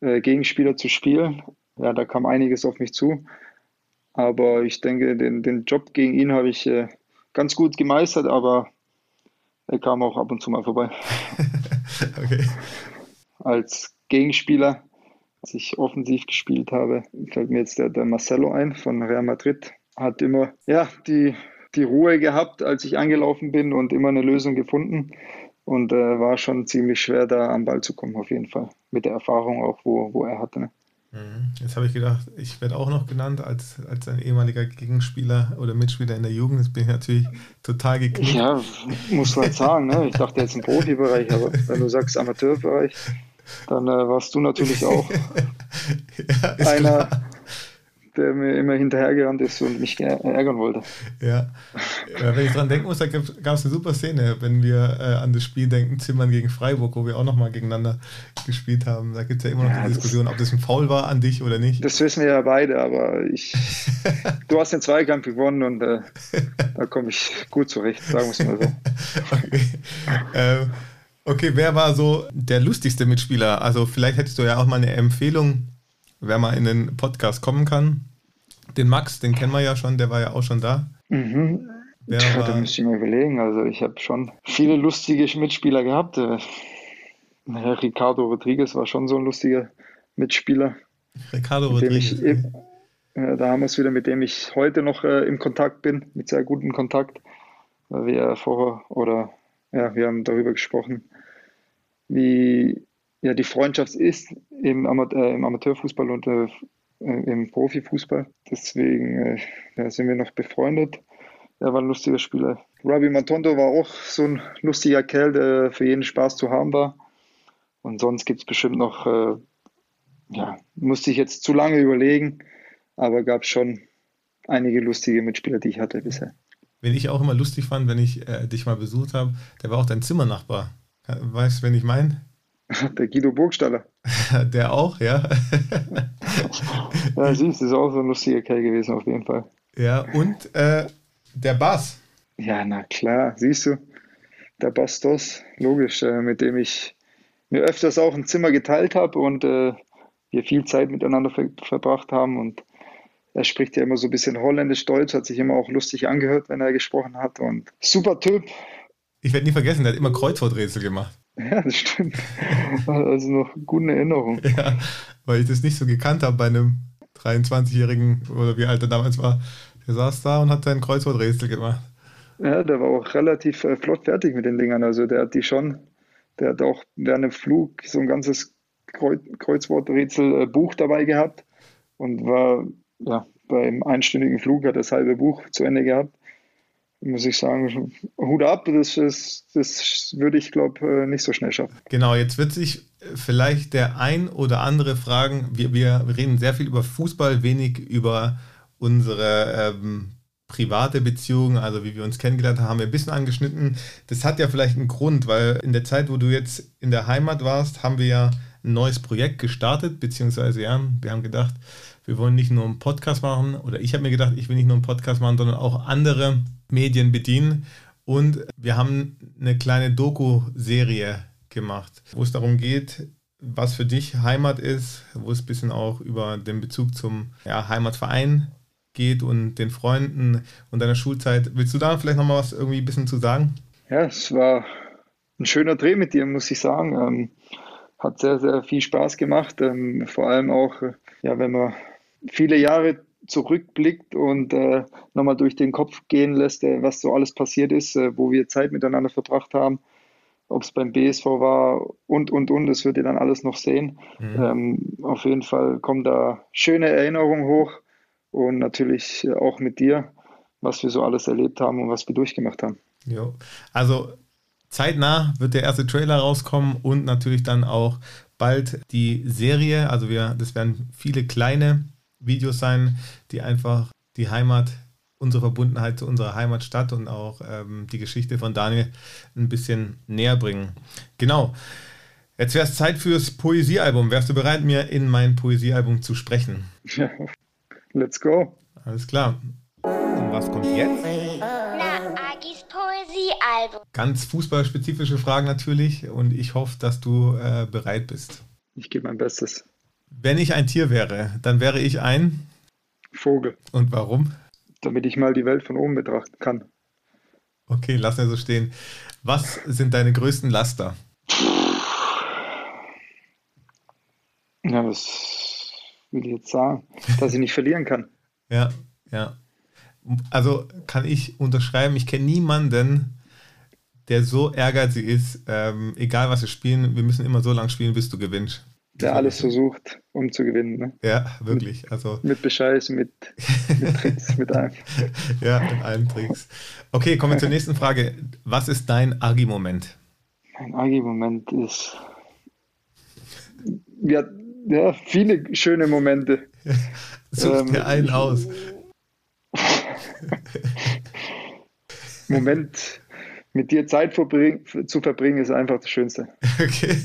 äh, Gegenspieler zu spielen. Ja, da kam einiges auf mich zu. Aber ich denke, den, den Job gegen ihn habe ich äh, ganz gut gemeistert, aber er kam auch ab und zu mal vorbei. *laughs* okay. Als Gegenspieler, als ich offensiv gespielt habe, fällt mir jetzt der, der Marcelo ein von Real Madrid. Hat immer ja, die, die Ruhe gehabt, als ich angelaufen bin und immer eine Lösung gefunden. Und äh, war schon ziemlich schwer, da am Ball zu kommen, auf jeden Fall. Mit der Erfahrung auch, wo, wo er hatte. Ne? Mhm. Jetzt habe ich gedacht, ich werde auch noch genannt als, als ein ehemaliger Gegenspieler oder Mitspieler in der Jugend. Jetzt bin ich natürlich total geknickt. Ja, muss man sagen. Ne? Ich dachte jetzt im Profibereich, aber wenn du sagst Amateurbereich, dann äh, warst du natürlich auch *laughs* ja, einer, klar der mir immer hinterhergerannt ist und mich ärgern wollte. Ja, wenn ich dran denken muss, da gab es eine super Szene, wenn wir äh, an das Spiel denken, Zimmern gegen Freiburg, wo wir auch nochmal gegeneinander gespielt haben. Da gibt es ja immer noch ja, die Diskussion, ob das ein Foul war an dich oder nicht. Das wissen wir ja beide, aber ich, *laughs* du hast den Zweikampf gewonnen und äh, da komme ich gut zurecht, sagen wir es mal so. *laughs* Okay. Ähm, okay, wer war so der lustigste Mitspieler? Also vielleicht hättest du ja auch mal eine Empfehlung wer mal in den Podcast kommen kann. Den Max, den kennen wir ja schon, der war ja auch schon da. Mhm. Wer Tja, war... da müsste ich mir überlegen. Also ich habe schon viele lustige Mitspieler gehabt. Äh, Ricardo Rodriguez war schon so ein lustiger Mitspieler. Ricardo Rodriguez. Ich, äh, da haben wir es wieder, mit dem ich heute noch äh, im Kontakt bin, mit sehr gutem Kontakt. Weil wir vorher, oder ja, wir haben darüber gesprochen, wie ja, die Freundschaft ist im, Amate äh, im Amateurfußball und äh, im Profifußball. Deswegen äh, sind wir noch befreundet. Er war ein lustiger Spieler. Rabi Matondo war auch so ein lustiger Kerl, der für jeden Spaß zu haben war. Und sonst gibt es bestimmt noch, äh, ja, musste ich jetzt zu lange überlegen, aber gab schon einige lustige Mitspieler, die ich hatte bisher. Wen ich auch immer lustig fand, wenn ich äh, dich mal besucht habe, der war auch dein Zimmernachbar. Weißt du, wen ich meine? *laughs* Der Guido Burgstaller. *laughs* Der auch, ja. *laughs* ja, siehst du, ist auch so ein lustiger Kerl gewesen, auf jeden Fall. Ja, und äh, der Bass. Ja, na klar, siehst du. Der Bastos, logisch, äh, mit dem ich mir öfters auch ein Zimmer geteilt habe und äh, wir viel Zeit miteinander ver verbracht haben. Und er spricht ja immer so ein bisschen holländisch-deutsch, hat sich immer auch lustig angehört, wenn er gesprochen hat. Und super Typ. Ich werde nie vergessen, er hat immer Kreuzworträtsel gemacht. *laughs* Ja, das stimmt. Also noch gute Erinnerung. *laughs* Ja, weil ich das nicht so gekannt habe bei einem 23-Jährigen oder wie alt er damals war. Der saß da und hat sein Kreuzworträtsel gemacht. Ja, der war auch relativ äh, flott fertig mit den Dingern. Also der hat die schon, der hat auch während dem Flug so ein ganzes Kreuzworträtsel-Buch dabei gehabt und war ja beim einstündigen Flug hat das halbe Buch zu Ende gehabt muss ich sagen, Hut ab, das, ist, das würde ich, glaube äh, nicht so schnell schaffen. Genau, jetzt wird sich vielleicht der ein oder andere fragen, wir, wir reden sehr viel über Fußball, wenig über unsere ähm, private Beziehung, also wie wir uns kennengelernt haben, haben wir ein bisschen angeschnitten. Das hat ja vielleicht einen Grund, weil in der Zeit, wo du jetzt in der Heimat warst, haben wir ja ein neues Projekt gestartet, beziehungsweise ja, wir haben gedacht, wir wollen nicht nur einen Podcast machen, oder ich habe mir gedacht, ich will nicht nur einen Podcast machen, sondern auch andere Medien bedienen. Und wir haben eine kleine Doku-Serie gemacht, wo es darum geht, was für dich Heimat ist, wo es ein bisschen auch über den Bezug zum ja, Heimatverein geht und den Freunden und deiner Schulzeit. Willst du da vielleicht nochmal was irgendwie ein bisschen zu sagen? Ja, es war ein schöner Dreh mit dir, muss ich sagen. Ähm, hat sehr, sehr viel Spaß gemacht. Ähm, vor allem auch, ja, wenn man viele Jahre zurückblickt und äh, nochmal durch den Kopf gehen lässt, äh, was so alles passiert ist, äh, wo wir Zeit miteinander verbracht haben. ob es beim BSV war und, und, und, das wird ihr dann alles noch sehen. Mhm. Ähm, auf jeden Fall kommen da schöne Erinnerungen hoch und natürlich auch mit dir, was wir so alles erlebt haben und was wir durchgemacht haben. Jo. Also zeitnah wird der erste Trailer rauskommen und natürlich dann auch bald die Serie. Also wir, das werden viele kleine Videos sein, die einfach die Heimat, unsere Verbundenheit zu unserer Heimatstadt und auch ähm, die Geschichte von Daniel ein bisschen näher bringen. Genau. Jetzt wäre es Zeit fürs Poesiealbum. Wärst du bereit, mir in mein Poesiealbum zu sprechen? Ja, let's go. Alles klar. Und was kommt jetzt? Na, Agis Poesiealbum. Ganz fußballspezifische Fragen natürlich und ich hoffe, dass du äh, bereit bist. Ich gebe mein Bestes. Wenn ich ein Tier wäre, dann wäre ich ein. Vogel, Und warum? damit ich mal die Welt von oben betrachten kann. Okay, lass mir so stehen. Was sind deine größten Laster? Ja, was will ich jetzt sagen? Dass ich nicht verlieren kann. *laughs* Ja, ja. Also kann ich unterschreiben, ich kenne niemanden, der so ehrgeizig ist, ähm, egal was wir spielen, wir müssen immer so lange spielen, bis du gewinnst. Der alles versucht, um zu gewinnen. Ne? Ja, wirklich. Also, Mit Bescheiß, mit, mit Tricks, mit allem. *laughs* ja, in allen Tricks. Okay, kommen wir zur nächsten Frage. Was ist dein Agi-Moment? Mein Agi-Moment ist. Ja, ja, viele schöne Momente. *laughs* Such Ähm, dir einen aus. *laughs* Moment, mit dir Zeit zu verbringen, ist einfach das Schönste. Okay.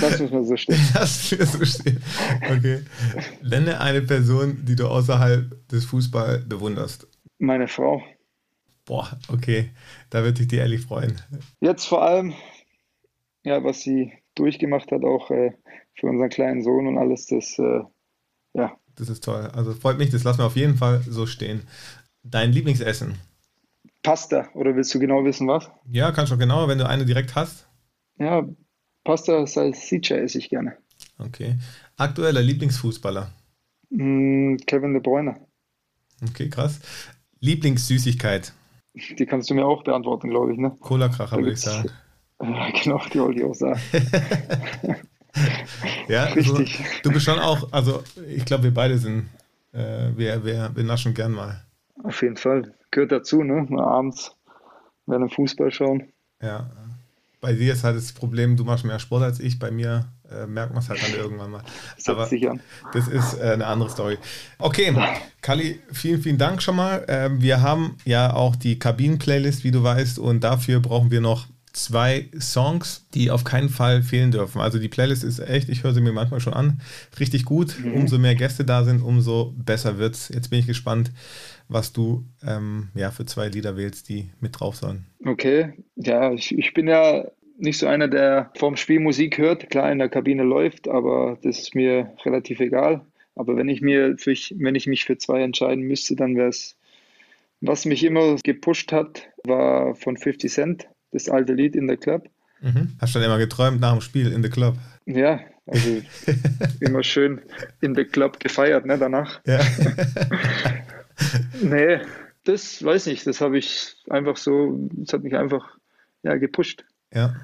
Das muss man so stehen. *laughs* Lass mir so stehen. Okay. Nenne eine Person, die du außerhalb des Fußball bewunderst. Meine Frau. Boah, okay. Da würde ich dir ehrlich freuen. Jetzt vor allem, ja, was sie durchgemacht hat, auch äh, für unseren kleinen Sohn und alles, das, äh, ja, Das ist toll. Also freut mich, das lassen wir auf jeden Fall so stehen. Dein Lieblingsessen? Pasta. Oder willst du genau wissen, was? Ja, kannst du genauer, wenn du eine direkt hast. Ja, Pasta Salsiccia esse ich gerne. Okay. Aktueller Lieblingsfußballer? Mm, Kevin De Bruyne. Okay, krass. Lieblingssüßigkeit? Die kannst du mir auch beantworten, glaube ich, ne? Cola-Kracher, würde ich sagen. *laughs* Ja, genau, die wollte ich auch sagen. *laughs* Ja, Richtig. Also, du bist schon auch, also ich glaube, wir beide sind, äh, wir, wir, wir naschen gern mal. Auf jeden Fall. Gehört dazu, ne? Mal abends während Fußball schauen. Ja. Bei dir ist halt das Problem, du machst mehr Sport als ich. Bei mir äh, merkt man es halt dann irgendwann mal. Setzt Aber sich an. das ist äh, eine andere Story. Okay, Kali, vielen, vielen Dank schon mal. Ähm, wir haben ja auch die Kabinen-Playlist, wie du weißt, und dafür brauchen wir noch zwei Songs, die auf keinen Fall fehlen dürfen. Also die Playlist ist echt, ich höre sie mir manchmal schon an, richtig gut. Umso mehr Gäste da sind, umso besser wird's. Jetzt bin ich gespannt, was du ähm, ja, für zwei Lieder wählst, die mit drauf sollen. Okay, ja, ich, ich bin ja nicht so einer, der vorm Spiel Musik hört. Klar, in der Kabine läuft, aber das ist mir relativ egal. Aber wenn ich mir für, wenn ich mich für zwei entscheiden müsste, dann wäre es, was mich immer gepusht hat, war von 50 Cent, das alte Lied in the Club. Mhm. Hast du dann immer geträumt nach dem Spiel in the Club? Ja, also *laughs* immer schön in the Club gefeiert, ne, danach. Ja. *laughs* Nee, das weiß nicht, das habe ich einfach so, das hat mich einfach ja, gepusht. ja.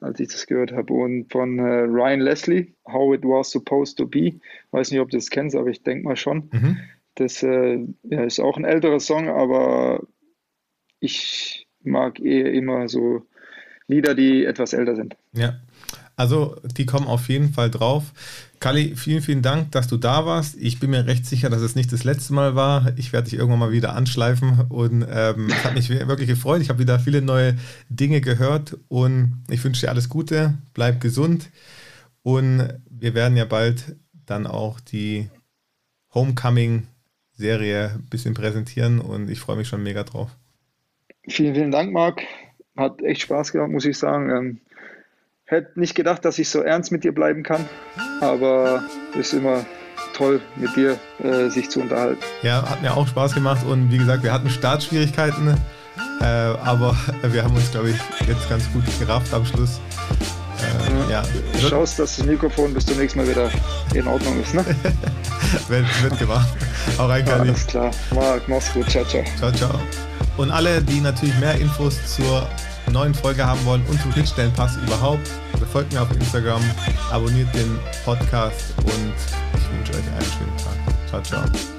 als ich das gehört habe. Und von äh, Ryan Leslie, How It Was Supposed to Be. Weiß nicht, ob du das kennst, aber ich denke mal schon. Mhm. Das äh, ja, ist auch ein älterer Song, aber ich mag eher immer so Lieder, die etwas älter sind. Ja, also die kommen auf jeden Fall drauf. Kali, vielen, vielen Dank, dass du da warst. Ich bin mir recht sicher, dass es nicht das letzte Mal war. Ich werde dich irgendwann mal wieder anschleifen und ähm, es hat mich *laughs* wirklich gefreut. Ich habe wieder viele neue Dinge gehört und ich wünsche dir alles Gute, bleib gesund und wir werden ja bald dann auch die Homecoming-Serie ein bisschen präsentieren und ich freue mich schon mega drauf. Vielen, vielen Dank, Marc. Hat echt Spaß gemacht, muss ich sagen. Ähm, hätte nicht gedacht, dass ich so ernst mit dir bleiben kann, aber ist immer toll, mit dir äh, sich zu unterhalten. Ja, hat mir auch Spaß gemacht und wie gesagt, wir hatten Startschwierigkeiten, äh, aber wir haben uns, glaube ich, jetzt ganz gut gerafft am Schluss. Äh, ja, Du wird, schaust, dass das Mikrofon bis zum nächsten Mal wieder in Ordnung ist. Ne? *laughs* wird, wird gemacht. Auch rein. Alles klar. Marc, mach's gut. Ciao, ciao. Ciao, ciao. Und alle, die natürlich mehr Infos zur neuen Folge haben wollen und zum Schnittstellenpass überhaupt, folgt mir auf Instagram, abonniert den Podcast und ich wünsche euch einen schönen Tag. Ciao, ciao.